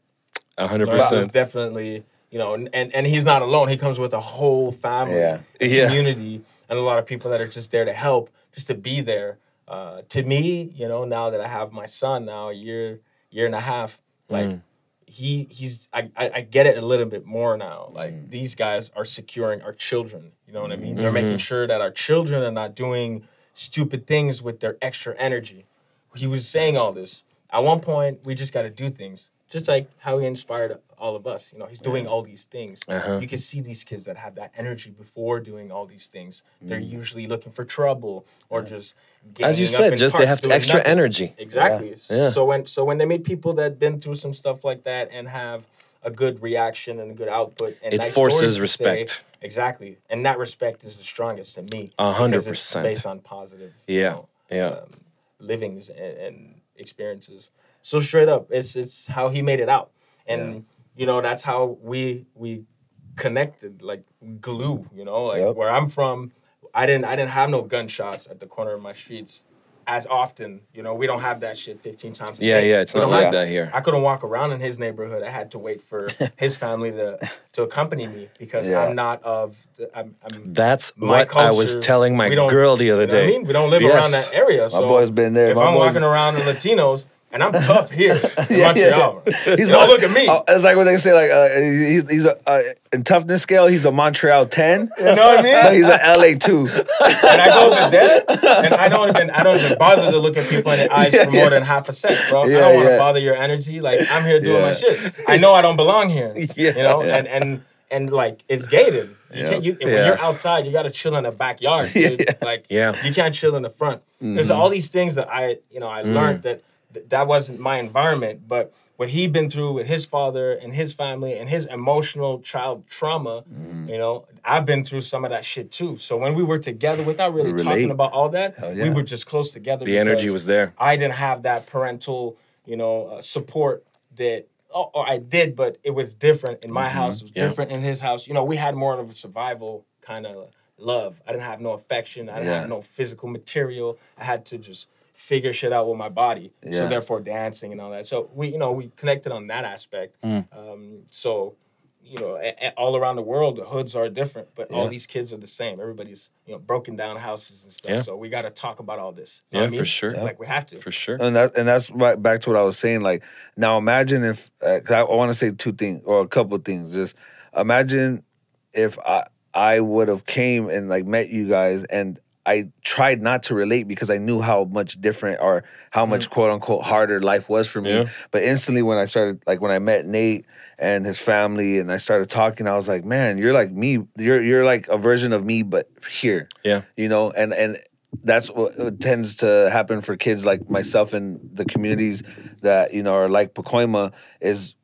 A hundred Lorenzo is percent. definitely, you know, and, and and he's not alone. He comes with a whole family, Yeah. a Yeah. community, and a lot of people that are just there to help, just to be there. Uh, to me, you know, now that I have my son now, a year, year and a half, like Mm. he he's I, I get it a little bit more now. Like Mm. these guys are securing our children. You know what I mean? They're Mm-hmm. making sure that our children are not doing stupid things with their extra energy. He was saying all this. At one point, we just got to do things, just like how he inspired all of us. You know, he's doing all these things. Uh-huh. You can see these kids that have that energy before doing all these things. They're Mm. usually looking for trouble or just. As you said, in just they have extra nothing. energy. Exactly. Yeah. So when so when they meet people that been through some stuff like that and have a good reaction and a good output and It nice forces respect. say- exactly, and that respect is the strongest to me. A hundred percent, based on positive. you Yeah, know, yeah. Um, livings and, and experiences. So straight up, it's it's how he made it out, and you know that's how we we connected like glue. You know, like Yep. where I'm from, I didn't I didn't have no gunshots at the corner of my streets as often. You know, we don't have that shit 15 times. A Yeah, day. yeah, it's We not like that here. I couldn't walk around in his neighborhood. I had to wait for his family to to accompany me because Yeah. I'm not of. The, I'm, I'm That's my what I was telling my girl the other you know what I day. mean, we don't live Yes. around that area. So boy's been there. If My I'm boy's- walking around the Latinos and I'm tough here in Yeah, yeah, Montreal, He's you don't Mon- look at me. Oh, it's like what they say, like uh, he, he's a uh, in toughness scale, he's a Montreal ten, you know what I mean? but he's an LA two. and I go over there, and I don't even I don't even bother to look at people in the eyes Yeah, for more yeah. than half a sec, bro. I don't want to yeah. bother your energy. Like I'm here doing my shit. I know I don't belong here. Yeah, you know, yeah. and and and like it's gated. You Yeah. can't. You, When you're outside, you got to chill in the backyard, dude. Yeah. Like Yeah. Mm-hmm. you can't chill in the front. There's all these things that I you know I Mm. learned that th- that wasn't my environment, but. What he'd been through with his father and his family and his emotional child trauma, Mm-hmm. you know, I've been through some of that shit too. So when we were together, without really We talking about all that, Hell we were just close together. The energy was there. I didn't have that parental, you know, uh, support that. Oh, or I did, but it was different in my house. It was Mm-hmm. Yeah. different in his house. You know, we had more of a survival kind of love. I didn't have no affection. I didn't Yeah. have no physical material. I had to just figure shit out with my body. Yeah. So therefore, dancing and all that. So we, you know, we connected on that aspect. Mm. Um, so you know, a, a- all around the world, the hoods are different, but all these kids are the same. Everybody's, you know, broken down houses and stuff. Yeah. So we got to talk about all this. You know Yeah, what I for sure. Like we have to. For sure. and that and that's right back to what I was saying. Like now, imagine if uh, 'cause I want to say two things or a couple of things. Just imagine if I I would have came and like met you guys and. I tried not to relate because I knew how much different or how much mm. quote unquote harder life was for me. Yeah. But instantly when I started like when I met Nate and his family and I started talking, I was like, man, you're like me. You're you're like a version of me, but here Yeah. you know and and that's what tends to happen for kids like myself in the communities that you know are like Pacoima is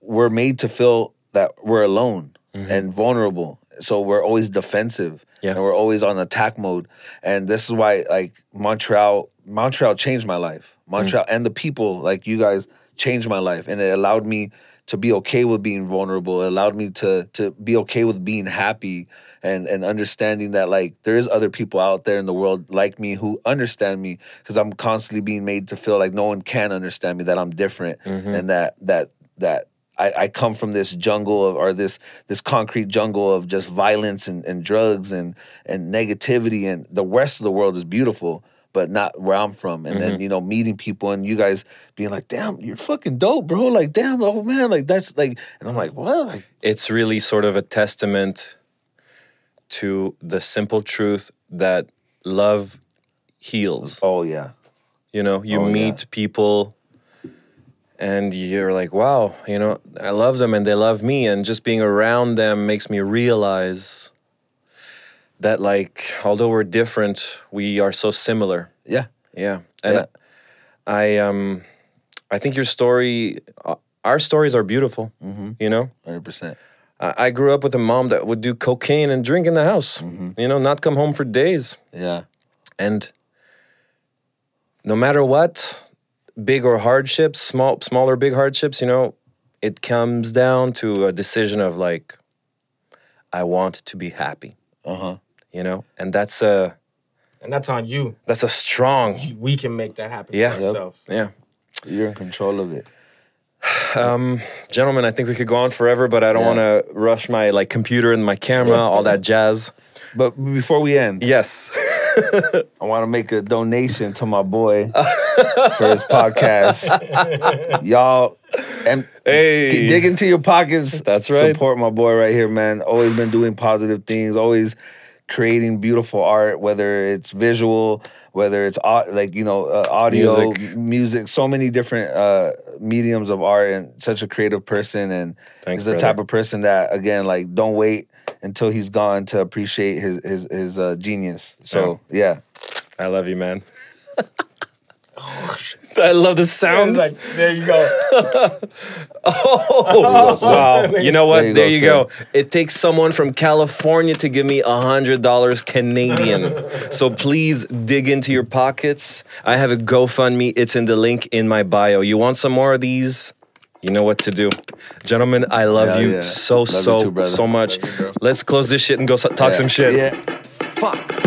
we're made to feel that we're alone mm-hmm. and vulnerable so we're always defensive Yeah. and we're always on attack mode. And this is why like Montreal Montreal changed my life. Mm. Montreal and the people like you guys changed my life. And it allowed me to be okay with being vulnerable. It allowed me to to be okay with being happy and and understanding that like there is other people out there in the world like me who understand me because I'm constantly being made to feel like no one can understand me that I'm different mm-hmm. and that that that I, I come from this jungle of or this this concrete jungle of just violence and, and drugs and and negativity. And the rest of the world is beautiful but not where I'm from. And then mm-hmm. you know meeting people and you guys being like damn you're fucking dope bro. Like damn oh man like that's like and I'm like what? Like It's really sort of a testament to the simple truth that love heals. oh yeah. You know, you Oh, yeah. meet people and you're like, wow, you know, I love them and they love me. And just being around them makes me realize that, like, although we're different, we are so similar. yeah Yeah. And Yeah. I, um, I think your story, uh, our stories are beautiful, Mm-hmm. you know? 100% I I grew up with a mom that would do cocaine and drink in the house, Mm-hmm. you know, not come home for days. yeah And no matter what, big or hardships, small, small or big hardships, you know, it comes down to a decision of like, I want to be happy, Uh huh. you know, and that's a And that's on you. that's a strong, We can make that happen Yeah. for Yep. ourselves. yeah. You're in control of it. Um, gentlemen, I think we could go on forever, but I don't Yeah. want to rush my like computer and my camera, all that jazz. But before we end, Yes. I want to make a donation to my boy for his podcast. Y'all, and Hey. dig into your pockets. That's right. Support my boy right here, man. Always been doing positive things. Always creating beautiful art, whether it's visual, whether it's like you know uh, audio, Music. music. music, so many different uh, mediums of art, and such a creative person. And Thanks, he's the brother. type of person that again, like, don't wait until he's gone to appreciate his his his uh, genius. So yeah. I love you, man. I love the sound. Like there you go. Oh, wow. You know what? There There you you, go, go. It takes someone from California to give me a $100 Canadian. so please dig into your pockets. I have a GoFundMe. It's in the link in my bio. You want some more of these? You know what to do. Gentlemen, I love Hell you yeah. so, Love you so, too, so much. You. Let's close this shit and go so- talk Yeah. some shit. Yeah. Fuck.